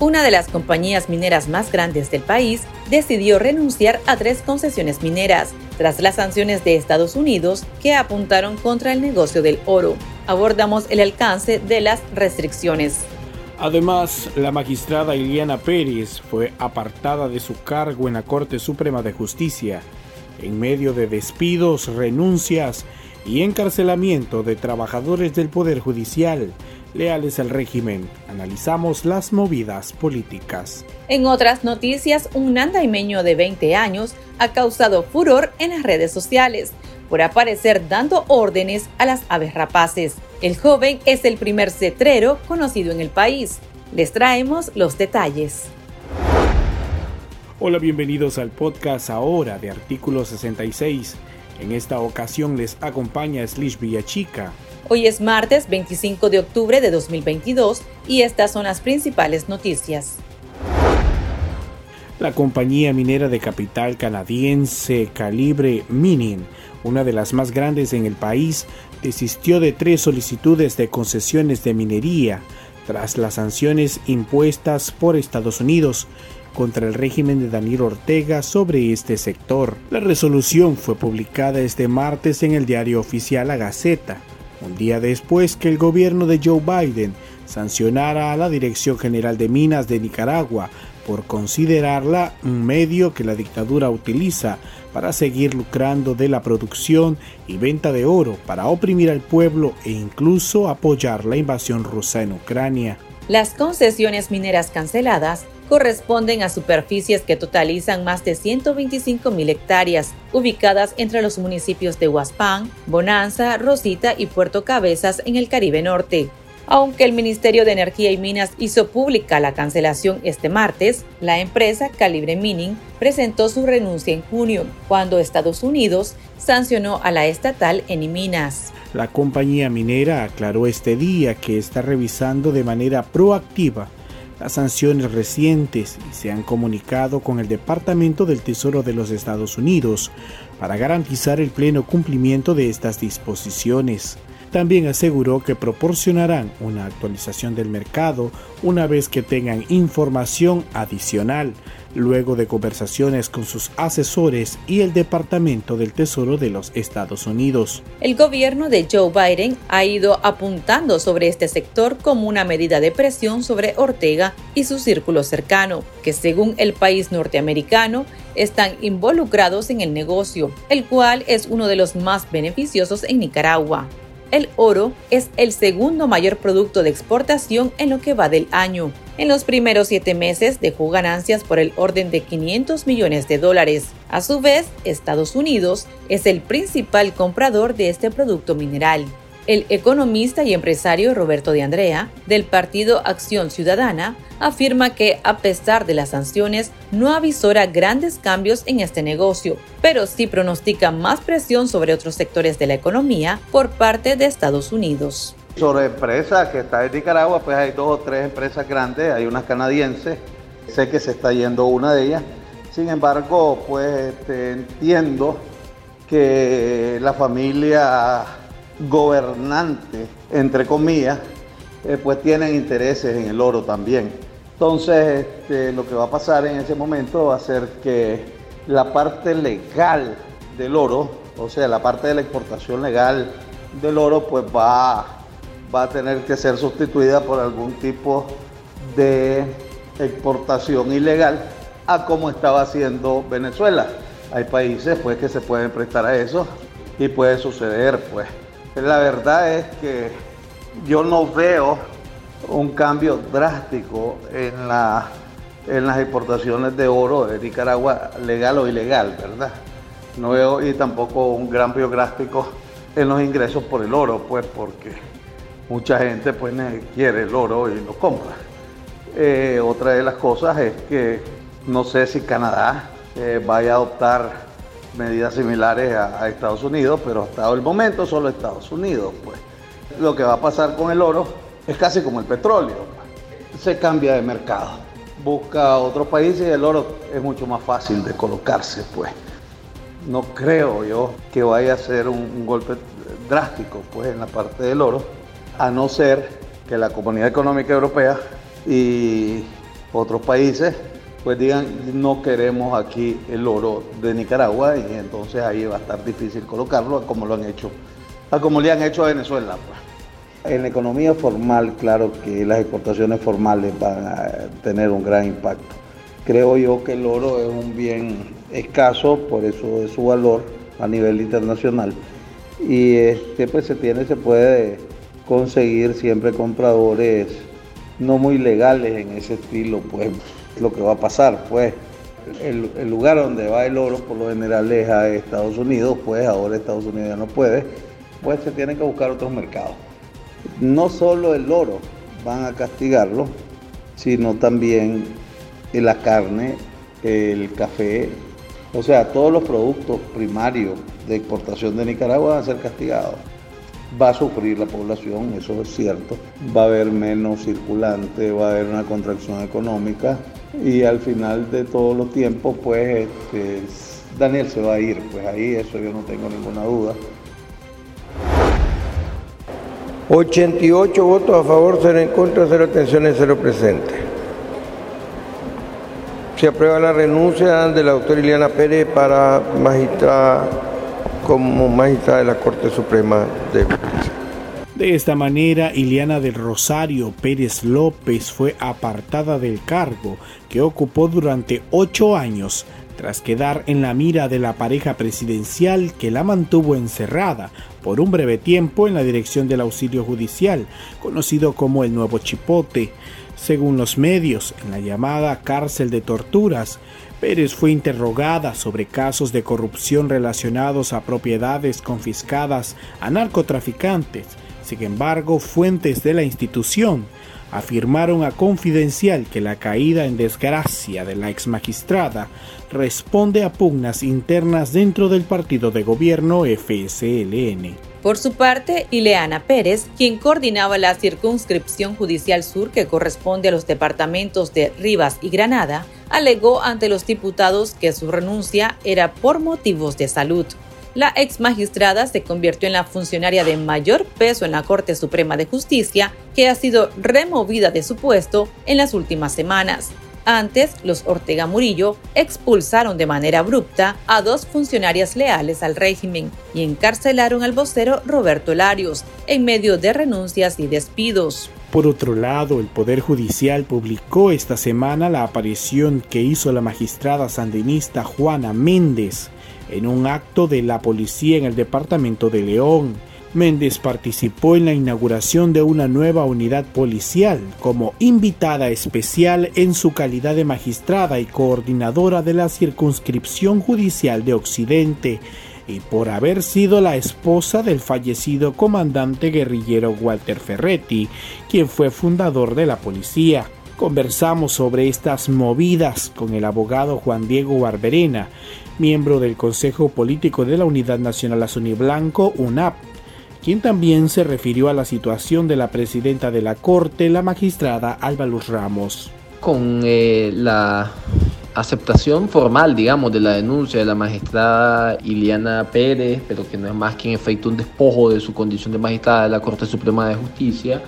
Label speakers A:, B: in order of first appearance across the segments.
A: una de las compañías mineras más grandes del país, decidió renunciar a tres concesiones mineras tras las sanciones de Estados Unidos que apuntaron contra el negocio del oro. Abordamos el alcance de las restricciones.
B: Además, la magistrada Iliana Pérez fue apartada de su cargo en la Corte Suprema de Justicia en medio de despidos, renuncias y encarcelamiento de trabajadores del Poder Judicial leales al régimen. Analizamos las movidas políticas.
A: En otras noticias, un andaimeño de 20 años ha causado furor en las redes sociales por aparecer dando órdenes a las aves rapaces. El joven es el primer cetrero conocido en el país. Les traemos los detalles.
B: Hola, bienvenidos al podcast ahora de Artículo 66. En esta ocasión les acompaña Slish Villachica.
A: Hoy es martes 25 de octubre de 2022 y estas son las principales noticias.
B: La compañía minera de capital canadiense Calibre Mining, una de las más grandes en el país, desistió de tres solicitudes de concesiones de minería tras las sanciones impuestas por Estados Unidos contra el régimen de Daniel Ortega sobre este sector. La resolución fue publicada este martes en el diario oficial La Gaceta, un día después que el gobierno de Joe Biden sancionara a la Dirección General de Minas de Nicaragua por considerarla un medio que la dictadura utiliza para seguir lucrando de la producción y venta de oro para oprimir al pueblo e incluso apoyar la invasión rusa en Ucrania.
A: Las concesiones mineras canceladas corresponden a superficies que totalizan más de 125 mil hectáreas, ubicadas entre los municipios de Huaspán, Bonanza, Rosita y Puerto Cabezas en el Caribe Norte. Aunque el Ministerio de Energía y Minas hizo pública la cancelación este martes, la empresa Calibre Mining presentó su renuncia en junio, cuando Estados Unidos sancionó a la estatal Minas.
B: La compañía minera aclaró este día que está revisando de manera proactiva las sanciones recientes se han comunicado con el Departamento del Tesoro de los Estados Unidos para garantizar el pleno cumplimiento de estas disposiciones. También aseguró que proporcionarán una actualización del mercado una vez que tengan información adicional, luego de conversaciones con sus asesores y el Departamento del Tesoro de los Estados Unidos.
A: El gobierno de Joe Biden ha ido apuntando sobre este sector como una medida de presión sobre Ortega y su círculo cercano, que según el país norteamericano están involucrados en el negocio, el cual es uno de los más beneficiosos en Nicaragua el oro es el segundo mayor producto de exportación en lo que va del año. En los primeros siete meses dejó ganancias por el orden de 500 millones de dólares. A su vez, Estados Unidos es el principal comprador de este producto mineral. El economista y empresario Roberto de Andrea, del partido Acción Ciudadana, afirma que a pesar de las sanciones no avisora grandes cambios en este negocio, pero sí pronostica más presión sobre otros sectores de la economía por parte de Estados Unidos.
C: Sobre empresas que está en Nicaragua, pues hay dos o tres empresas grandes, hay unas canadienses, sé que se está yendo una de ellas, sin embargo, pues este, entiendo que la familia gobernante, entre comillas, eh, pues tienen intereses en el oro también. Entonces, este, lo que va a pasar en ese momento va a ser que la parte legal del oro, o sea, la parte de la exportación legal del oro, pues va, va a tener que ser sustituida por algún tipo de exportación ilegal a como estaba haciendo Venezuela. Hay países pues que se pueden prestar a eso y puede suceder pues la verdad es que yo no veo un cambio drástico en, la, en las exportaciones de oro de Nicaragua, legal o ilegal, ¿verdad? No veo y tampoco un gran drástico en los ingresos por el oro, pues porque mucha gente pues quiere el oro y lo compra. Eh, otra de las cosas es que no sé si Canadá eh, vaya a adoptar medidas similares a, Estados Unidos, pero hasta el momento solo Estados Unidos. Pues. Lo que va a pasar con el oro es casi como el petróleo. Pues. Se cambia de mercado. Busca otro país y el oro es mucho más fácil de colocarse. pues. No creo yo que vaya a ser un, golpe drástico pues, en la parte del oro, a no ser que la Comunidad Económica Europea y otros países, pues digan, no queremos aquí el oro de Nicaragua y entonces ahí va a estar difícil colocarlo como lo han hecho, como le han hecho a Venezuela. Pues. En la economía formal, claro que las exportaciones formales van a tener un gran impacto. Creo yo que el oro es un bien escaso, por eso es su valor a nivel internacional. Y este pues se tiene, se puede conseguir siempre compradores no muy legales en ese estilo, pues lo que va a pasar, pues el, lugar donde va el oro por lo general es a Estados Unidos, pues ahora Estados Unidos ya no puede, pues se tienen que buscar otros mercados. No solo el oro van a castigarlo, sino también la carne, el café, o sea, todos los productos primarios de exportación de Nicaragua van a ser castigados va a sufrir la población, eso es cierto, va a haber menos circulante, va a haber una contracción económica y al final de todos los tiempos, pues este, Daniel se va a ir, pues ahí eso yo no tengo ninguna duda.
D: 88 votos a favor, 0 en contra, 0 atenciones, 0 presentes. Se aprueba la renuncia de la doctora Ileana Pérez para magistrada como magistrada de la Corte Suprema de Justicia.
B: De esta manera, Ileana del Rosario Pérez López fue apartada del cargo que ocupó durante ocho años tras quedar en la mira de la pareja presidencial que la mantuvo encerrada por un breve tiempo en la dirección del auxilio judicial, conocido como el Nuevo Chipote. Según los medios, en la llamada cárcel de torturas, Pérez fue interrogada sobre casos de corrupción relacionados a propiedades confiscadas a narcotraficantes. Sin embargo, fuentes de la institución afirmaron a Confidencial que la caída en desgracia de la ex magistrada responde a pugnas internas dentro del partido de gobierno FSLN.
A: Por su parte, Ileana Pérez, quien coordinaba la circunscripción judicial sur que corresponde a los departamentos de Rivas y Granada, alegó ante los diputados que su renuncia era por motivos de salud. La ex magistrada se convirtió en la funcionaria de mayor peso en la Corte Suprema de Justicia que ha sido removida de su puesto en las últimas semanas. Antes, los Ortega Murillo expulsaron de manera abrupta a dos funcionarias leales al régimen y encarcelaron al vocero Roberto Larios en medio de renuncias y despidos.
B: Por otro lado, el Poder Judicial publicó esta semana la aparición que hizo la magistrada sandinista Juana Méndez en un acto de la policía en el departamento de León. Méndez participó en la inauguración de una nueva unidad policial como invitada especial en su calidad de magistrada y coordinadora de la circunscripción judicial de Occidente y por haber sido la esposa del fallecido comandante guerrillero Walter Ferretti, quien fue fundador de la policía. Conversamos sobre estas movidas con el abogado Juan Diego Barberena, miembro del Consejo Político de la Unidad Nacional Azul Blanco, UNAP, quien también se refirió a la situación de la presidenta de la Corte, la magistrada Alba Luz Ramos.
E: Con eh, la aceptación formal, digamos, de la denuncia de la magistrada Iliana Pérez, pero que no es más que en efecto un despojo de su condición de magistrada de la Corte Suprema de Justicia,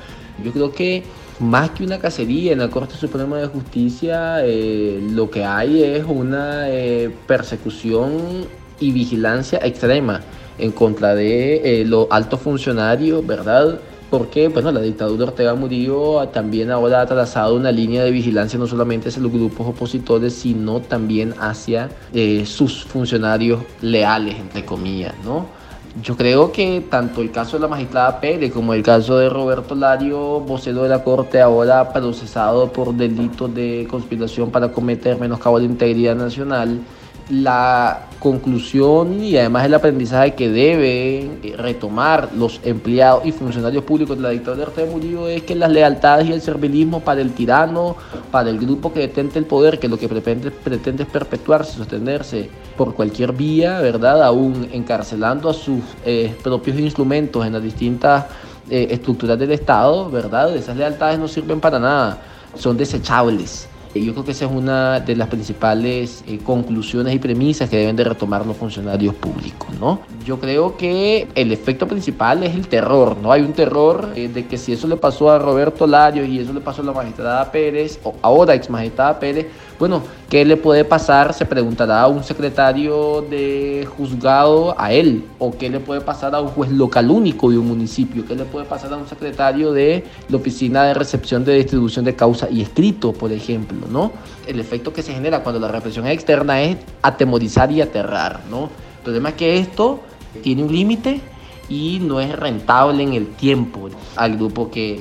E: yo creo que más que una cacería en la Corte Suprema de Justicia, eh, lo que hay es una eh, persecución y vigilancia extrema en contra de eh, los altos funcionarios, ¿verdad? porque bueno, la dictadura Ortega Murillo también ahora ha trazado una línea de vigilancia no solamente hacia los grupos opositores, sino también hacia eh, sus funcionarios leales, entre comillas, ¿no? Yo creo que tanto el caso de la magistrada Pérez como el caso de Roberto Lario, vocero de la Corte, ahora procesado por delitos de conspiración para cometer menoscabo de integridad nacional, la conclusión y además el aprendizaje que deben eh, retomar los empleados y funcionarios públicos de la dictadura de Ortega Murillo es que las lealtades y el servilismo para el tirano, para el grupo que detente el poder, que lo que pretende, pretende es perpetuarse, sostenerse por cualquier vía, ¿verdad? Aún encarcelando a sus eh, propios instrumentos en las distintas eh, estructuras del Estado, ¿verdad? Esas lealtades no sirven para nada, son desechables Yo creo que esa es una de las principales eh, conclusiones y premisas que deben de retomar los funcionarios públicos, ¿no? Yo creo que el efecto principal es el terror, ¿no? Hay un terror eh, de que si eso le pasó a Roberto Larios y eso le pasó a la magistrada Pérez, o ahora ex magistrada Pérez, bueno, ¿qué le puede pasar? Se preguntará a un secretario de juzgado a él, o qué le puede pasar a un juez local único de un municipio, qué le puede pasar a un secretario de la oficina de recepción de distribución de causa y escrito, por ejemplo, ¿no? El efecto que se genera cuando la represión externa es atemorizar y aterrar, ¿no? El problema es que esto tiene un límite y no es rentable en el tiempo al grupo que,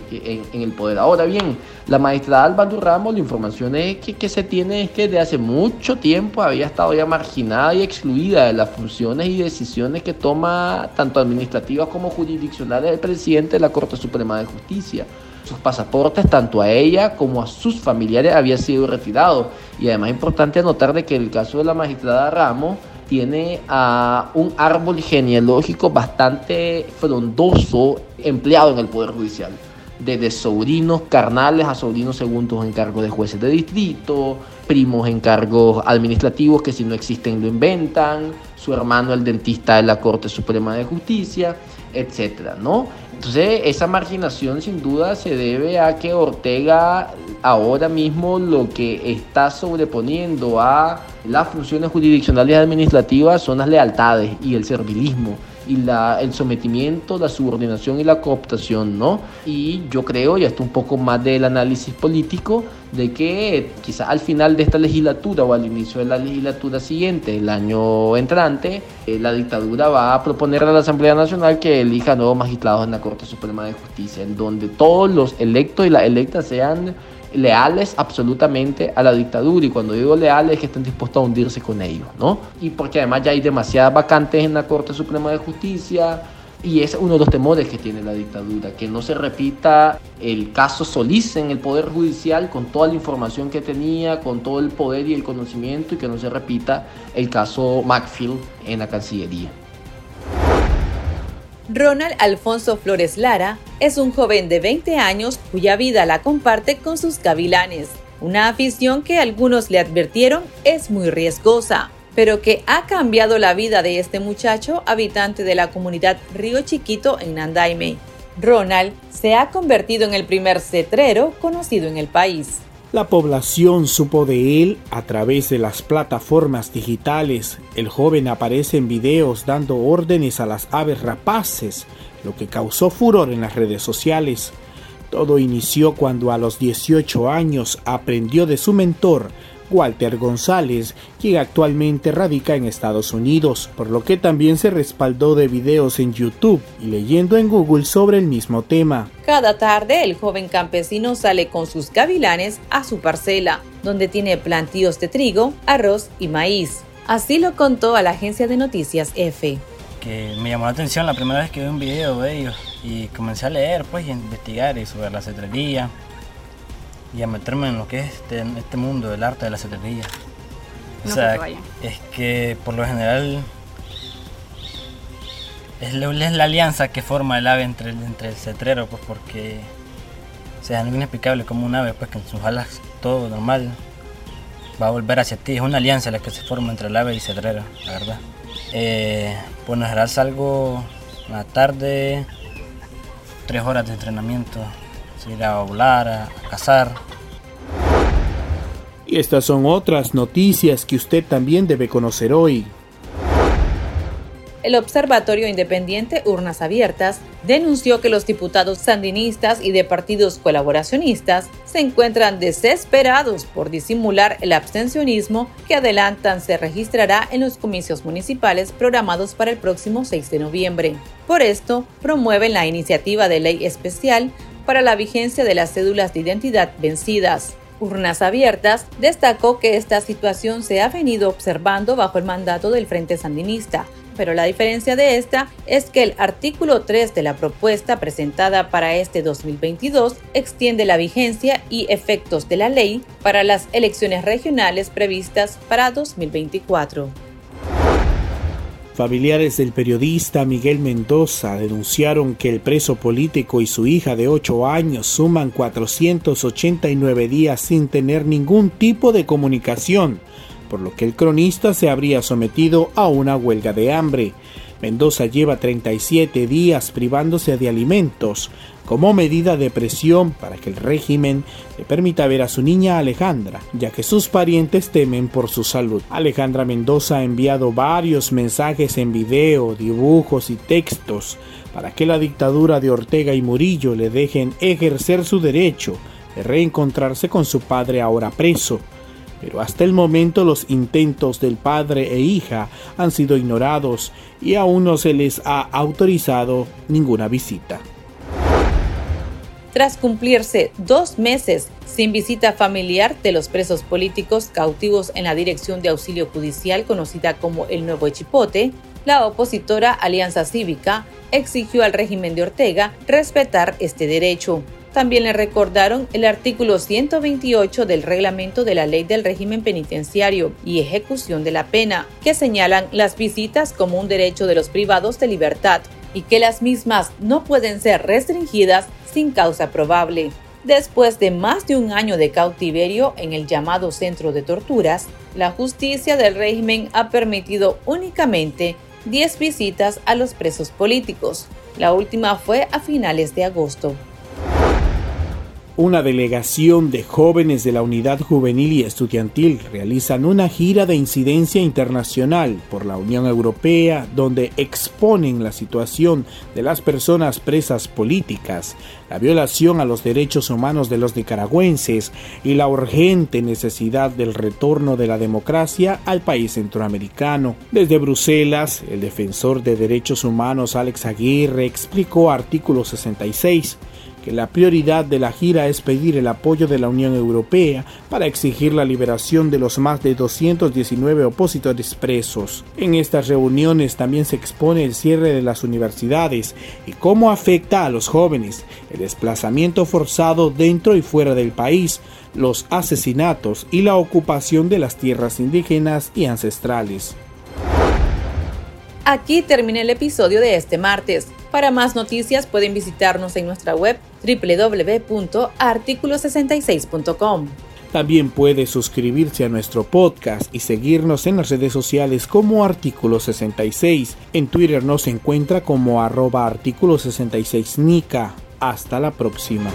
E: en, el poder. Ahora bien, la magistrada Albaldo Ramos, la información es que, que, se tiene es que desde hace mucho tiempo había estado ya marginada y excluida de las funciones y decisiones que toma tanto administrativas como jurisdiccionales el presidente de la Corte Suprema de Justicia. Sus pasaportes, tanto a ella como a sus familiares, habían sido retirados. Y además es importante anotar de que el caso de la magistrada Ramos, tiene a un árbol genealógico bastante frondoso empleado en el Poder Judicial. Desde sobrinos carnales a sobrinos segundos en cargo de jueces de distrito, primos en cargos administrativos que si no existen lo inventan, su hermano el dentista de la Corte Suprema de Justicia, etcétera, ¿no? Entonces, esa marginación sin duda se debe a que Ortega ahora mismo lo que está sobreponiendo a las funciones jurisdiccionales y administrativas son las lealtades y el servilismo y la, el sometimiento, la subordinación y la cooptación, ¿no? Y yo creo, y esto un poco más del análisis político, de que quizás al final de esta legislatura o al inicio de la legislatura siguiente, el año entrante, eh, la dictadura va a proponer a la Asamblea Nacional que elija nuevos magistrados en la Corte Suprema de Justicia, en donde todos los electos y las electas sean leales absolutamente a la dictadura y cuando digo leales es que estén dispuestos a hundirse con ellos, ¿no? Y porque además ya hay demasiadas vacantes en la Corte Suprema de Justicia y es uno de los temores que tiene la dictadura, que no se repita el caso Solís en el Poder Judicial con toda la información que tenía, con todo el poder y el conocimiento y que no se repita el caso Macfield en la Cancillería.
A: Ronald Alfonso Flores Lara es un joven de 20 años cuya vida la comparte con sus gavilanes, una afición que algunos le advirtieron es muy riesgosa, pero que ha cambiado la vida de este muchacho habitante de la comunidad Río Chiquito en Nandaime. Ronald se ha convertido en el primer cetrero conocido en el país.
B: La población supo de él a través de las plataformas digitales. El joven aparece en videos dando órdenes a las aves rapaces, lo que causó furor en las redes sociales. Todo inició cuando a los 18 años aprendió de su mentor, Walter González, quien actualmente radica en Estados Unidos, por lo que también se respaldó de videos en YouTube y leyendo en Google sobre el mismo tema.
A: Cada tarde el joven campesino sale con sus gavilanes a su parcela, donde tiene plantíos de trigo, arroz y maíz. Así lo contó a la agencia de noticias F.
F: Que me llamó la atención la primera vez que vi un video de ellos y comencé a leer pues y a investigar sobre la cetrería, y a meterme en lo que es este, este mundo del arte de la cetrería. O sea, es que por lo general es, la alianza que forma el ave entre el, entre el cetrero, pues porque o sea, es inexplicable como un ave, pues que en sus alas todo normal va a volver hacia ti. Es una alianza la que se forma entre el ave y el cetrero, la verdad. Eh, pues en general salgo una tarde, tres horas de entrenamiento ir a volar, a, cazar.
B: Y estas son otras noticias que usted también debe conocer hoy.
A: El Observatorio Independiente Urnas Abiertas denunció que los diputados sandinistas y de partidos colaboracionistas se encuentran desesperados por disimular el abstencionismo que adelantan se registrará en los comicios municipales programados para el próximo 6 de noviembre. Por esto, promueven la iniciativa de ley especial para la vigencia de las cédulas de identidad vencidas. Urnas Abiertas destacó que esta situación se ha venido observando bajo el mandato del Frente Sandinista, pero la diferencia de esta es que el artículo 3 de la propuesta presentada para este 2022 extiende la vigencia y efectos de la ley para las elecciones regionales previstas para 2024.
B: Familiares del periodista Miguel Mendoza denunciaron que el preso político y su hija de 8 años suman 489 días sin tener ningún tipo de comunicación, por lo que el cronista se habría sometido a una huelga de hambre. Mendoza lleva 37 días privándose de alimentos como medida de presión para que el régimen le permita ver a su niña Alejandra, ya que sus parientes temen por su salud. Alejandra Mendoza ha enviado varios mensajes en video, dibujos y textos para que la dictadura de Ortega y Murillo le dejen ejercer su derecho de reencontrarse con su padre ahora preso pero hasta el momento los intentos del padre e hija han sido ignorados y aún no se les ha autorizado ninguna visita.
A: Tras cumplirse dos meses sin visita familiar de los presos políticos cautivos en la Dirección de Auxilio Judicial conocida como el Nuevo Echipote, la opositora Alianza Cívica exigió al régimen de Ortega respetar este derecho. También le recordaron el artículo 128 del reglamento de la ley del régimen penitenciario y ejecución de la pena, que señalan las visitas como un derecho de los privados de libertad y que las mismas no pueden ser restringidas sin causa probable. Después de más de un año de cautiverio en el llamado centro de torturas, la justicia del régimen ha permitido únicamente 10 visitas a los presos políticos. La última fue a finales de agosto
B: una delegación de jóvenes de la Unidad Juvenil y Estudiantil realizan una gira de incidencia internacional por la Unión Europea donde exponen la situación de las personas presas políticas, la violación a los derechos humanos de los nicaragüenses y la urgente necesidad del retorno de la democracia al país centroamericano. Desde Bruselas, el defensor de derechos humanos Alex Aguirre explicó artículo 66 que la prioridad de la gira es pedir el apoyo de la Unión Europea para exigir la liberación de los más de 219 opositores presos. En estas reuniones también se expone el cierre de las universidades y cómo afecta a los jóvenes, el desplazamiento forzado dentro y fuera del país, los asesinatos y la ocupación de las tierras indígenas y ancestrales.
A: Aquí termina el episodio de este martes. Para más noticias pueden visitarnos en nuestra web www.articulo66.com.
B: También puede suscribirse a nuestro podcast y seguirnos en las redes sociales como Artículo 66. En Twitter nos encuentra como arroba artículo 66 Nica. Hasta la próxima.